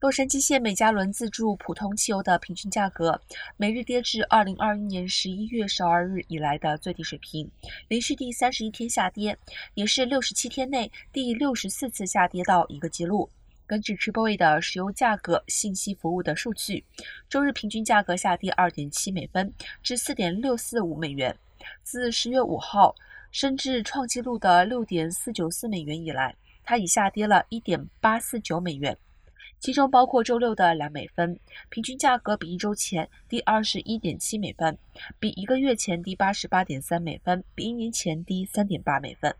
洛杉矶县每加仑自助普通汽油的平均价格每日跌至二零二一年十一月十二日以来的最低水平，连续第三十一天下跌，也是六十七天内第六十四次下跌到一个记录。根据 Triple A 的石油价格信息服务的数据，周日平均价格下跌二点七美分至四点六四五美元，自十月五号升至创纪录的六点四九四美元以来，它已下跌了一点八四九美元。其中包括周六的两美分，平均价格比一周前低二十一点七美分，比一个月前低八十八点三美分，比一年前低三点八美分。